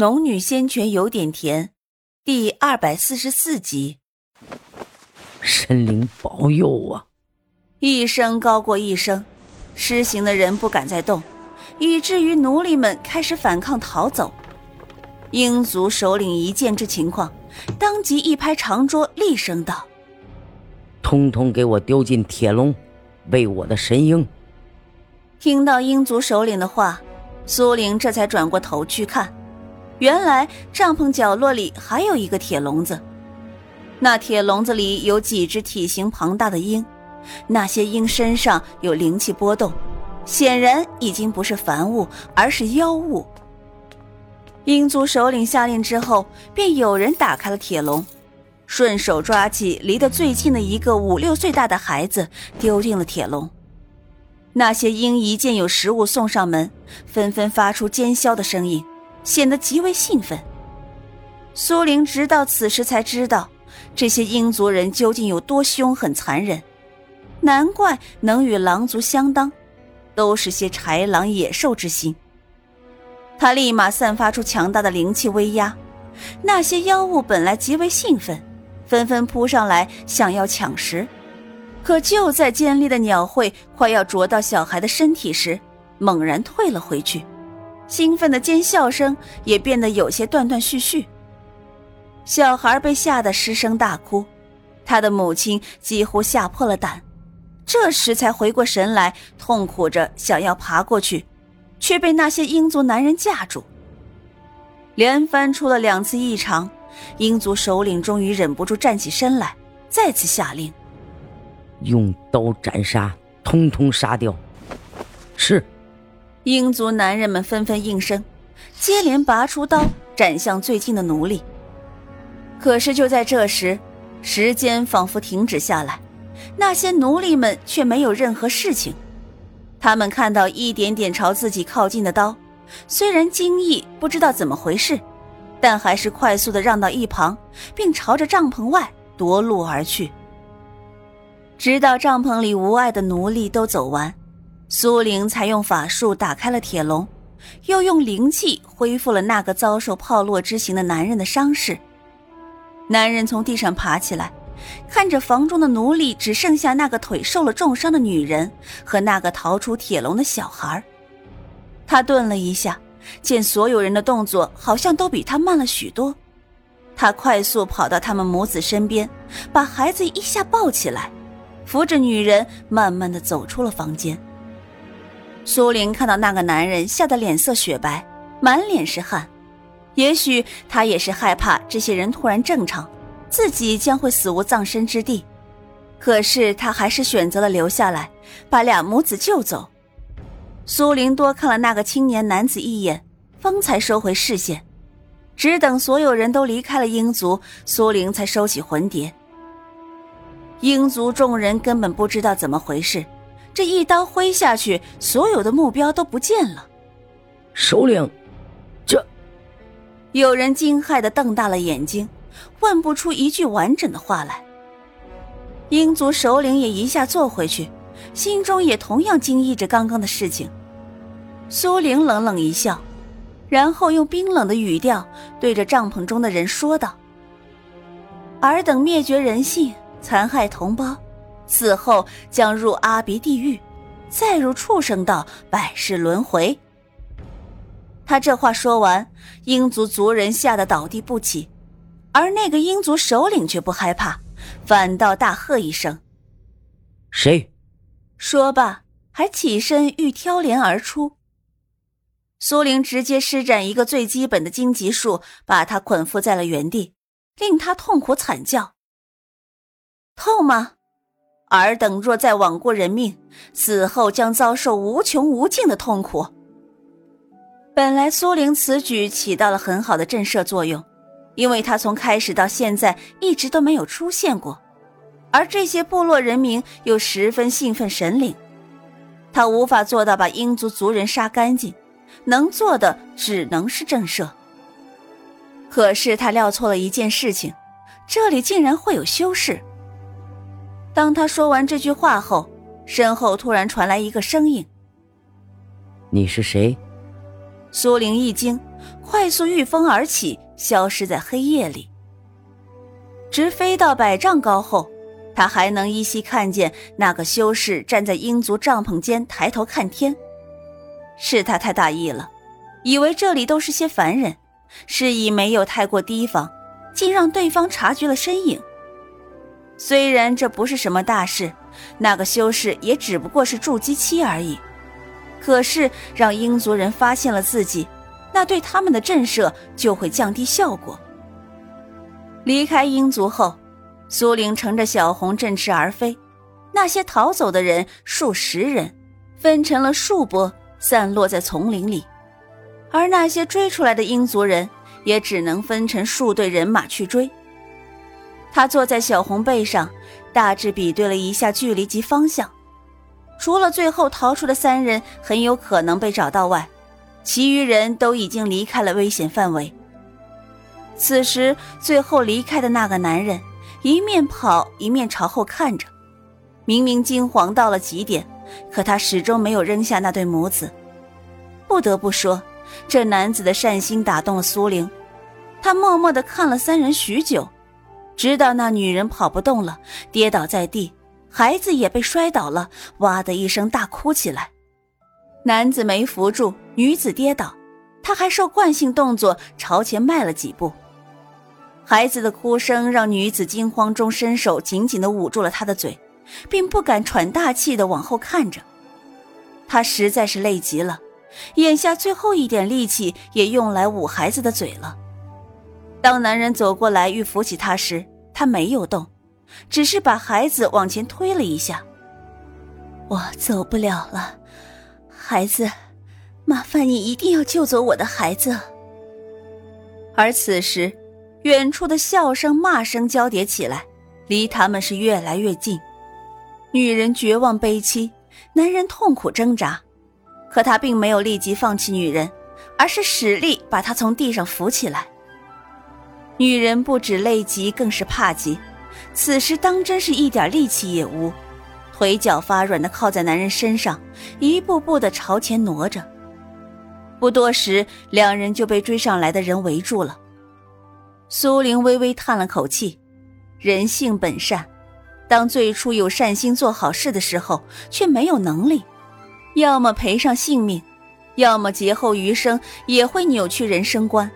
农女先泉有点甜，第二百四十四集。神灵保佑啊！一声高过一声，施行的人不敢再动，以至于奴隶们开始反抗逃走。英族首领一见这情况，当即一拍长桌，厉声道：“通通给我丢进铁笼，喂我的神鹰！”听到英族首领的话，苏玲这才转过头去看，原来帐篷角落里还有一个铁笼子。那铁笼子里有几只体型庞大的鹰，那些鹰身上有灵气波动，显然已经不是凡物，而是妖物。鹰族首领下令之后，便有人打开了铁笼，顺手抓起离得最近的一个五六岁大的孩子，丢进了铁笼。那些鹰一见有食物送上门，纷纷发出尖啸的声音，显得极为兴奋。苏玲直到此时才知道。这些英族人究竟有多凶狠残忍？难怪能与狼族相当，都是些豺狼野兽之心。他立马散发出强大的灵气威压，那些妖物本来极为兴奋，纷纷扑上来想要抢食。可就在尖利的鸟喙快要啄到小孩的身体时，猛然退了回去，兴奋的尖笑声也变得有些断断续续。小孩被吓得失声大哭，他的母亲几乎吓破了胆，这时才回过神来，痛苦着想要爬过去，却被那些英族男人架住。连翻出了两次异常，英族首领终于忍不住站起身来，再次下令：“用刀斩杀，通通杀掉！”是。英族男人们纷纷应声，接连拔出刀斩向最近的奴隶。可是就在这时，时间仿佛停止下来，那些奴隶们却没有任何事情。他们看到一点点朝自己靠近的刀，虽然惊异，不知道怎么回事，但还是快速的让到一旁，并朝着帐篷外夺路而去。直到帐篷里无碍的奴隶都走完，苏玲才用法术打开了铁笼，又用灵气恢复了那个遭受炮烙之刑的男人的伤势。男人从地上爬起来，看着房中的奴隶，只剩下那个腿受了重伤的女人和那个逃出铁笼的小孩。他顿了一下，见所有人的动作好像都比他慢了许多，他快速跑到他们母子身边，把孩子一下抱起来，扶着女人慢慢的走出了房间。苏玲看到那个男人，吓得脸色雪白，满脸是汗。也许他也是害怕这些人突然正常，自己将会死无葬身之地。可是他还是选择了留下来，把俩母子救走。苏玲多看了那个青年男子一眼，方才收回视线，只等所有人都离开了鹰族，苏玲才收起魂蝶。鹰族众人根本不知道怎么回事，这一刀挥下去，所有的目标都不见了。首领。这有人惊骇的瞪大了眼睛，问不出一句完整的话来。鹰族首领也一下坐回去，心中也同样惊异着刚刚的事情。苏玲冷冷一笑，然后用冰冷的语调对着帐篷中的人说道：“尔等灭绝人性，残害同胞，死后将入阿鼻地狱，再入畜生道，百世轮回。”他这话说完，英族族人吓得倒地不起，而那个英族首领却不害怕，反倒大喝一声：“谁？”说罢，还起身欲挑帘而出。苏玲直接施展一个最基本的荆棘术，把他捆缚在了原地，令他痛苦惨叫。痛吗？尔等若再枉过人命，死后将遭受无穷无尽的痛苦。本来苏玲此举起到了很好的震慑作用，因为她从开始到现在一直都没有出现过，而这些部落人民又十分信奉神灵，她无法做到把英族族人杀干净，能做的只能是震慑。可是他料错了一件事情，这里竟然会有修士。当他说完这句话后，身后突然传来一个声音：“你是谁？”苏玲一惊，快速御风而起，消失在黑夜里。直飞到百丈高后，他还能依稀看见那个修士站在鹰族帐篷间，抬头看天。是他太大意了，以为这里都是些凡人，示意没有太过提防，竟让对方察觉了身影。虽然这不是什么大事，那个修士也只不过是筑基期而已。可是让鹰族人发现了自己，那对他们的震慑就会降低效果。离开鹰族后，苏玲乘着小红振翅而飞，那些逃走的人数十人，分成了数波，散落在丛林里；而那些追出来的鹰族人，也只能分成数队人马去追。他坐在小红背上，大致比对了一下距离及方向。除了最后逃出的三人很有可能被找到外，其余人都已经离开了危险范围。此时，最后离开的那个男人一面跑一面朝后看着，明明惊慌到了极点，可他始终没有扔下那对母子。不得不说，这男子的善心打动了苏玲，他默默地看了三人许久，直到那女人跑不动了，跌倒在地。孩子也被摔倒了，哇的一声大哭起来。男子没扶住，女子跌倒，他还受惯性动作朝前迈了几步。孩子的哭声让女子惊慌中伸手紧紧地捂住了他的嘴，并不敢喘大气地往后看着。他实在是累极了，眼下最后一点力气也用来捂孩子的嘴了。当男人走过来欲扶起他时，他没有动。只是把孩子往前推了一下。我走不了了，孩子，麻烦你一定要救走我的孩子。而此时，远处的笑声、骂声交叠起来，离他们是越来越近。女人绝望悲戚，男人痛苦挣扎，可他并没有立即放弃女人，而是使力把她从地上扶起来。女人不止累极，更是怕极。此时当真是一点力气也无，腿脚发软的靠在男人身上，一步步的朝前挪着。不多时，两人就被追上来的人围住了。苏玲微微叹了口气，人性本善，当最初有善心做好事的时候，却没有能力，要么赔上性命，要么劫后余生也会扭曲人生观，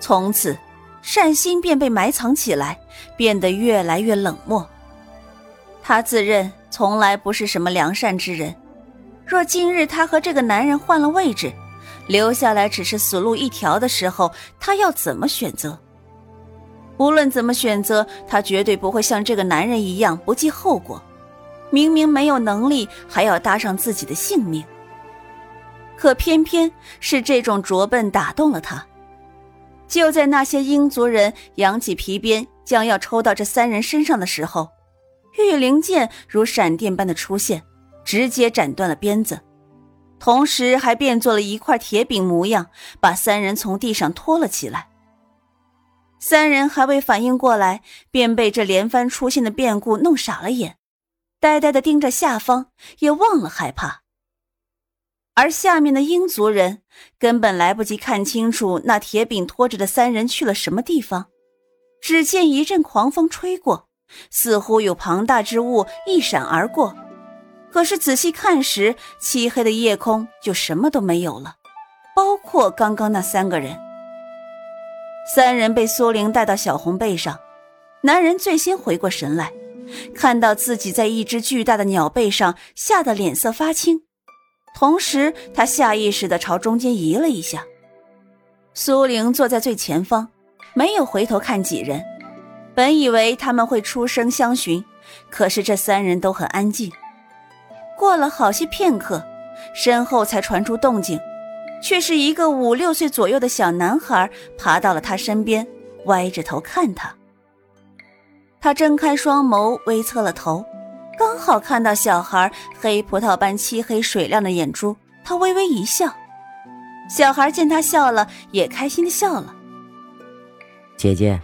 从此。善心便被埋藏起来，变得越来越冷漠。他自认从来不是什么良善之人，若今日他和这个男人换了位置，留下来只是死路一条的时候，他要怎么选择？无论怎么选择，他绝对不会像这个男人一样不计后果。明明没有能力，还要搭上自己的性命。可偏偏是这种拙笨打动了他。就在那些鹰族人扬起皮鞭，将要抽到这三人身上的时候，玉灵剑如闪电般的出现，直接斩断了鞭子，同时还变作了一块铁饼模样，把三人从地上拖了起来。三人还未反应过来，便被这连番出现的变故弄傻了眼，呆呆的盯着下方，也忘了害怕。而下面的鹰族人根本来不及看清楚那铁饼拖着的三人去了什么地方，只见一阵狂风吹过，似乎有庞大之物一闪而过。可是仔细看时，漆黑的夜空就什么都没有了，包括刚刚那三个人。三人被苏玲带到小红背上，男人最先回过神来，看到自己在一只巨大的鸟背上，吓得脸色发青。同时，他下意识地朝中间移了一下。苏玲坐在最前方，没有回头看几人。本以为他们会出声相询，可是这三人都很安静。过了好些片刻，身后才传出动静，却是一个五六岁左右的小男孩爬到了他身边，歪着头看他。他睁开双眸，微侧了头。刚好看到小孩黑葡萄般漆黑水亮的眼珠，他微微一笑。小孩见他笑了，也开心的笑了。姐姐，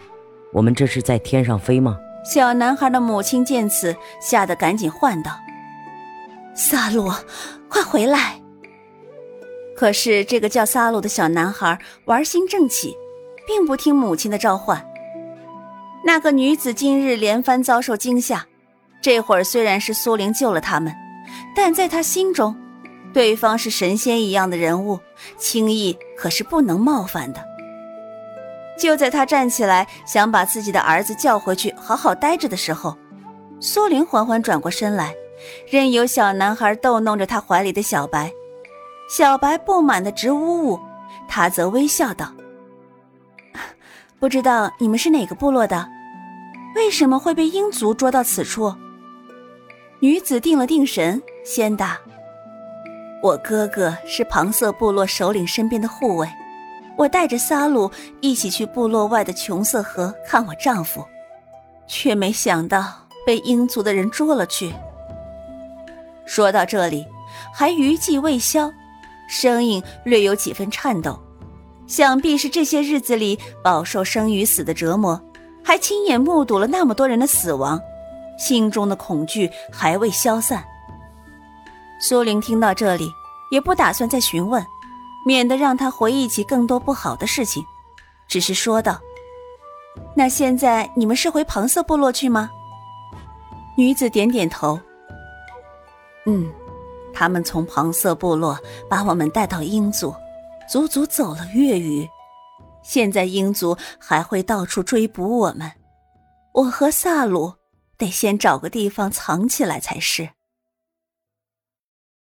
我们这是在天上飞吗？小男孩的母亲见此，吓得赶紧唤道：“萨洛，快回来！”可是这个叫萨鲁的小男孩玩心正起，并不听母亲的召唤。那个女子今日连番遭受惊吓，这会儿虽然是苏玲救了他们，但在他心中，对方是神仙一样的人物，轻易可是不能冒犯的。就在他站起来想把自己的儿子叫回去好好待着的时候，苏玲缓缓转过身来，任由小男孩逗弄着他怀里的小白。小白不满的直呜呜，他则微笑道：“不知道你们是哪个部落的，为什么会被鹰族捉到此处？”女子定了定神，先答：“我哥哥是庞色部落首领身边的护卫，我带着萨鲁一起去部落外的琼色河看我丈夫，却没想到被鹰族的人捉了去。”说到这里，还余悸未消。声音略有几分颤抖，想必是这些日子里饱受生与死的折磨，还亲眼目睹了那么多人的死亡，心中的恐惧还未消散。苏玲听到这里，也不打算再询问，免得让他回忆起更多不好的事情，只是说道：“那现在你们是回庞色部落去吗？”女子点点头，嗯。他们从庞色部落把我们带到鹰族，足足走了月余。现在鹰族还会到处追捕我们，我和萨鲁得先找个地方藏起来才是。